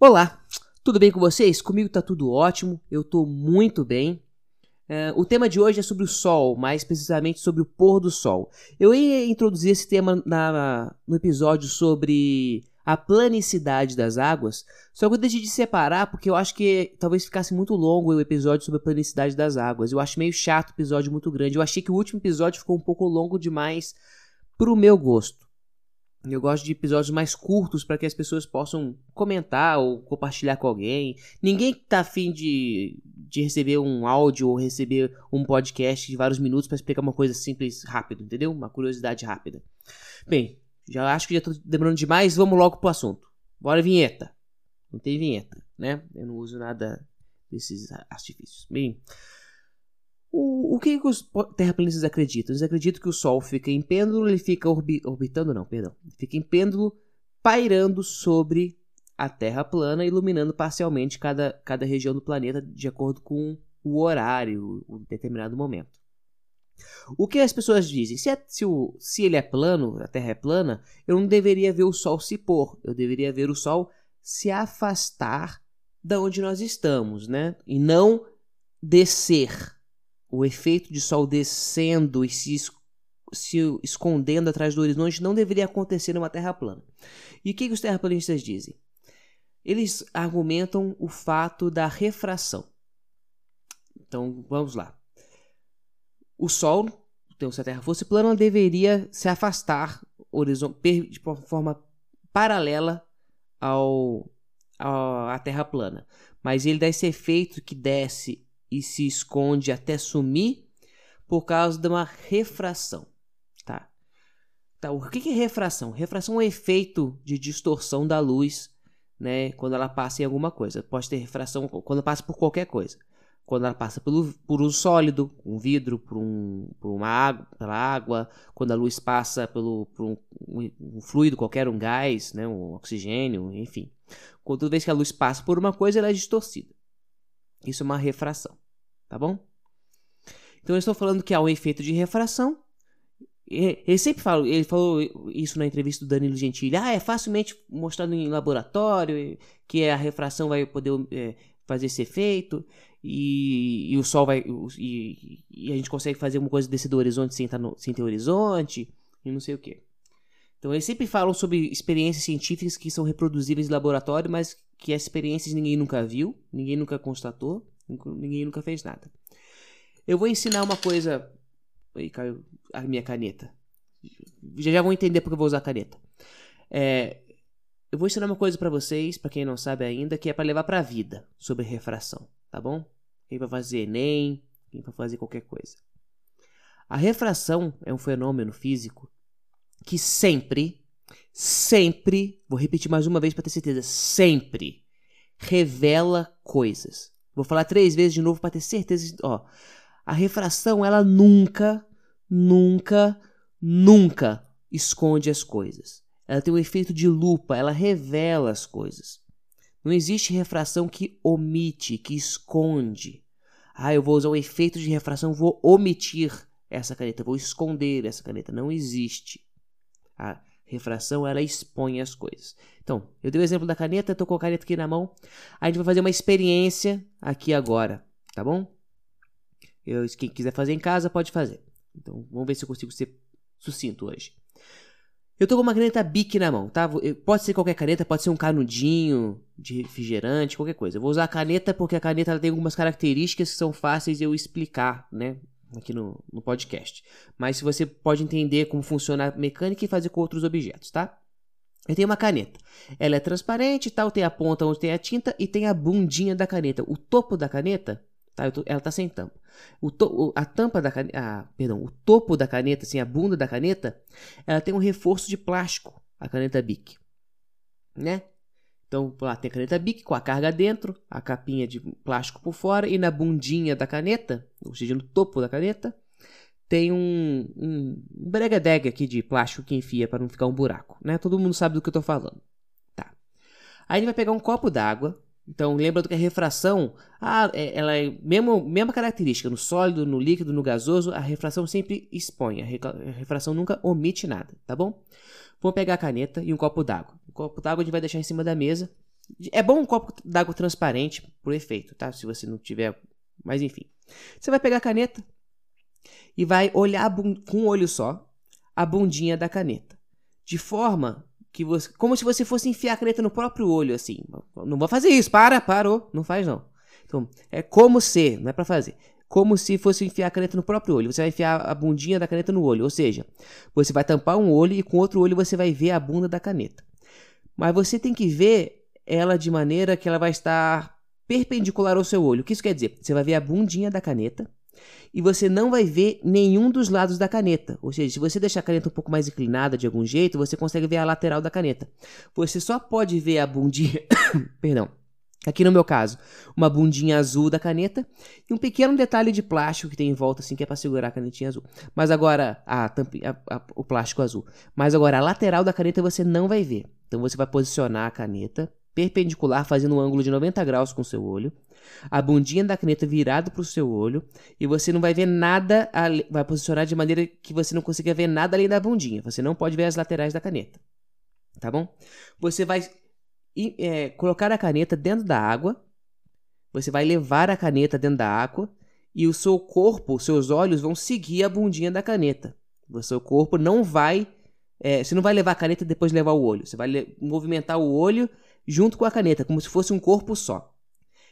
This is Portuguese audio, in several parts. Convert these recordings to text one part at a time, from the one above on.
Olá, tudo bem com vocês? Comigo tá tudo ótimo, eu tô muito bem. Uh, o tema de hoje é sobre o sol, mais precisamente sobre o pôr do sol. Eu ia introduzir esse tema na, no episódio sobre a planicidade das águas, só que eu decidi separar porque eu acho que talvez ficasse muito longo o episódio sobre a planicidade das águas. Eu acho meio chato o episódio muito grande. Eu achei que o último episódio ficou um pouco longo demais pro meu gosto. Eu gosto de episódios mais curtos para que as pessoas possam comentar ou compartilhar com alguém. Ninguém tá afim de, de receber um áudio ou receber um podcast de vários minutos para explicar uma coisa simples, rápido, entendeu? Uma curiosidade rápida. Bem, já acho que já tô demorando demais, vamos logo pro assunto. Bora vinheta. Não tem vinheta, né? Eu não uso nada desses artifícios. Bem, o, o que, que os terraplanistas acreditam? Eles acreditam que o Sol fica em pêndulo, ele fica orbi orbitando, não, perdão. Fica em pêndulo, pairando sobre a Terra plana, iluminando parcialmente cada, cada região do planeta de acordo com o horário, o determinado momento. O que as pessoas dizem? Se, é, se, o, se ele é plano, a Terra é plana, eu não deveria ver o Sol se pôr, eu deveria ver o Sol se afastar da onde nós estamos, né? E não descer o efeito de sol descendo e se, se escondendo atrás do horizonte não deveria acontecer numa Terra plana. E o que, que os terraplanistas dizem? Eles argumentam o fato da refração. Então vamos lá. O Sol, então, se a Terra fosse plana, deveria se afastar de forma paralela ao, ao, à Terra plana. Mas ele dá esse efeito que desce e se esconde até sumir por causa de uma refração. Tá? Tá, o que é refração? Refração é um efeito de distorção da luz né, quando ela passa em alguma coisa. Pode ter refração quando passa por qualquer coisa. Quando ela passa pelo, por um sólido, um vidro, por, um, por uma água, pela água, quando a luz passa pelo, por um, um, fluido qualquer, um gás, né, um oxigênio, enfim. Toda vez que a luz passa por uma coisa, ela é distorcida. Isso é uma refração, tá bom? Então eu estou falando que há um efeito de refração. Ele sempre fala, ele falou isso na entrevista do Danilo Gentili. Ah, é facilmente mostrado em laboratório que a refração vai poder é, fazer esse efeito e, e o sol vai e, e, a gente consegue fazer uma coisa desse do horizonte sem, no, sem ter horizonte e não sei o que. Então eles sempre falam sobre experiências científicas que são reproduzíveis em laboratório, mas que as experiências ninguém nunca viu, ninguém nunca constatou, ninguém nunca fez nada. Eu vou ensinar uma coisa. Aí caiu a minha caneta. Já já vão entender porque eu vou usar a caneta. É, eu vou ensinar uma coisa para vocês, para quem não sabe ainda, que é para levar para a vida sobre refração, tá bom? Quem vai fazer ENEM, quem vai fazer qualquer coisa. A refração é um fenômeno físico que sempre, sempre, vou repetir mais uma vez para ter certeza, sempre revela coisas. Vou falar três vezes de novo para ter certeza. Ó, a refração ela nunca, nunca, nunca esconde as coisas. Ela tem um efeito de lupa, ela revela as coisas. Não existe refração que omite, que esconde. Ah, eu vou usar o efeito de refração, vou omitir essa caneta, vou esconder essa caneta. Não existe. A refração ela expõe as coisas. Então, eu dei o exemplo da caneta, estou com a caneta aqui na mão. A gente vai fazer uma experiência aqui agora, tá bom? Eu, quem quiser fazer em casa pode fazer. Então, vamos ver se eu consigo ser sucinto hoje. Eu tô com uma caneta Bic na mão, tá? Pode ser qualquer caneta, pode ser um canudinho de refrigerante, qualquer coisa. Eu vou usar a caneta porque a caneta tem algumas características que são fáceis de eu explicar, né? Aqui no, no podcast. Mas você pode entender como funciona a mecânica e fazer com outros objetos, tá? Eu tenho uma caneta. Ela é transparente tal, tem a ponta onde tem a tinta e tem a bundinha da caneta. O topo da caneta, tá? Tô, ela tá sem tampa. O to, a tampa da caneta, ah, perdão, o topo da caneta, assim, a bunda da caneta, ela tem um reforço de plástico, a caneta Bic, né? Então, lá tem a caneta Bic com a carga dentro, a capinha de plástico por fora, e na bundinha da caneta, ou seja, no topo da caneta, tem um, um bregadeg aqui de plástico que enfia para não ficar um buraco, né? Todo mundo sabe do que eu estou falando. Tá. Aí a gente vai pegar um copo d'água. Então, lembra que a refração, ah, é, ela é mesmo, mesma característica, no sólido, no líquido, no gasoso, a refração sempre expõe, a refração nunca omite nada, tá bom? Vou pegar a caneta e um copo d'água. O copo d'água a gente vai deixar em cima da mesa. É bom um copo d'água transparente por efeito, tá? Se você não tiver. Mas enfim. Você vai pegar a caneta e vai olhar com um olho só a bundinha da caneta. De forma que você. Como se você fosse enfiar a caneta no próprio olho, assim. Não vou fazer isso, para, parou. Não faz não. Então, é como se, não é para fazer. Como se fosse enfiar a caneta no próprio olho. Você vai enfiar a bundinha da caneta no olho. Ou seja, você vai tampar um olho e com outro olho você vai ver a bunda da caneta. Mas você tem que ver ela de maneira que ela vai estar perpendicular ao seu olho. O que isso quer dizer? Você vai ver a bundinha da caneta e você não vai ver nenhum dos lados da caneta. Ou seja, se você deixar a caneta um pouco mais inclinada de algum jeito, você consegue ver a lateral da caneta. Você só pode ver a bundinha, perdão, Aqui no meu caso, uma bundinha azul da caneta e um pequeno detalhe de plástico que tem em volta, assim, que é para segurar a canetinha azul. Mas agora, a, a, a, o plástico azul. Mas agora, a lateral da caneta você não vai ver. Então você vai posicionar a caneta perpendicular, fazendo um ângulo de 90 graus com o seu olho. A bundinha da caneta virada para o seu olho. E você não vai ver nada, vai posicionar de maneira que você não consiga ver nada além da bundinha. Você não pode ver as laterais da caneta. Tá bom? Você vai é, colocar a caneta dentro da água. Você vai levar a caneta dentro da água. E o seu corpo, seus olhos vão seguir a bundinha da caneta. O seu corpo não vai. É, você não vai levar a caneta e depois levar o olho. Você vai movimentar o olho junto com a caneta, como se fosse um corpo só.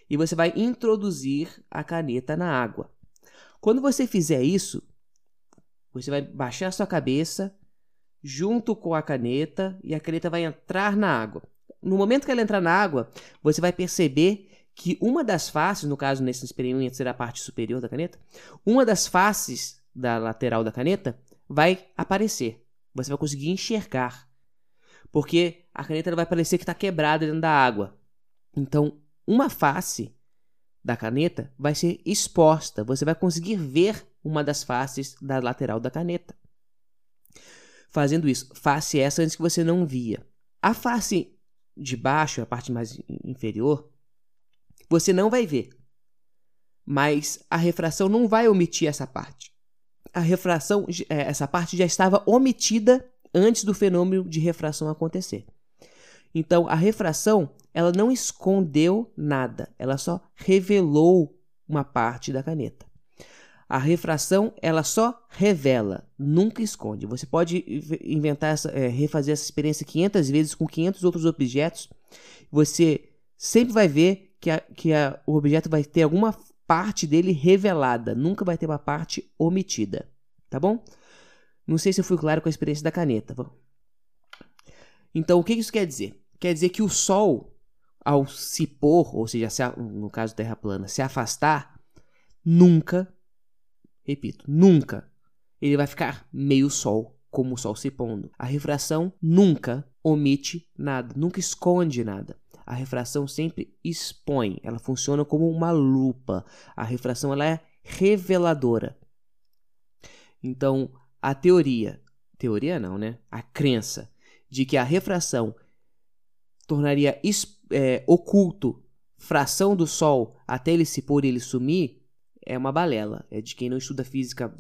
E você vai introduzir a caneta na água. Quando você fizer isso, você vai baixar a sua cabeça junto com a caneta e a caneta vai entrar na água. No momento que ela entrar na água, você vai perceber que uma das faces, no caso nesse experimento será a parte superior da caneta, uma das faces da lateral da caneta vai aparecer. Você vai conseguir enxergar porque a caneta vai parecer que está quebrada dentro da água. Então, uma face da caneta vai ser exposta. Você vai conseguir ver uma das faces da lateral da caneta. Fazendo isso, face essa antes que você não via. A face de baixo, a parte mais inferior, você não vai ver. Mas a refração não vai omitir essa parte. A refração, é, essa parte já estava omitida antes do fenômeno de refração acontecer. Então, a refração, ela não escondeu nada, ela só revelou uma parte da caneta. A refração, ela só revela, nunca esconde. Você pode inventar essa, é, refazer essa experiência 500 vezes com 500 outros objetos. Você sempre vai ver que, a, que a, o objeto vai ter alguma parte dele revelada, nunca vai ter uma parte omitida, tá bom? Não sei se eu fui claro com a experiência da caneta. Então, o que isso quer dizer? Quer dizer que o Sol, ao se pôr, ou seja, se, no caso Terra plana, se afastar, nunca, repito, nunca, ele vai ficar meio Sol, como o Sol se pondo. A refração nunca omite nada, nunca esconde nada. A refração sempre expõe, ela funciona como uma lupa. A refração ela é reveladora. Então, a teoria, teoria não, né? A crença de que a refração tornaria é, oculto fração do Sol até ele se pôr e ele sumir é uma balela. É de quem não estuda física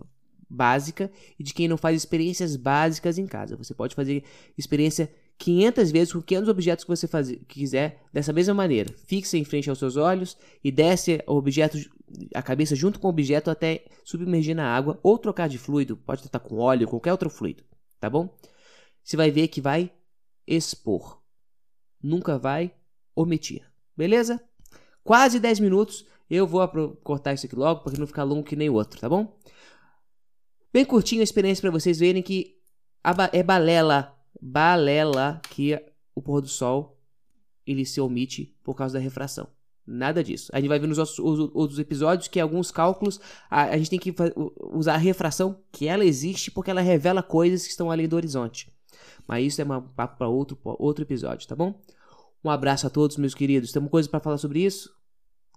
básica e de quem não faz experiências básicas em casa. Você pode fazer experiência 500 vezes com 500 objetos que você fazer, quiser, dessa mesma maneira. Fixe em frente aos seus olhos e desce o objeto, a cabeça junto com o objeto até submergir na água ou trocar de fluido, pode tratar com óleo, qualquer outro fluido, tá bom? Você vai ver que vai expor, nunca vai omitir, beleza? Quase 10 minutos, eu vou cortar isso aqui logo para não ficar longo que nem o outro, tá bom? Bem curtinho a experiência para vocês verem que é balela balela que o pôr do sol ele se omite por causa da refração. Nada disso. A gente vai ver nos outros, outros episódios que alguns cálculos a, a, gente tem que usar a refração, que ela existe porque ela revela coisas que estão além do horizonte. Mas isso é um papo para outro, outro episódio, tá bom? Um abraço a todos, meus queridos. Tem uma coisa para falar sobre isso?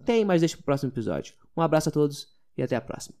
Tem, mas deixa para o próximo episódio. Um abraço a todos e até a próxima.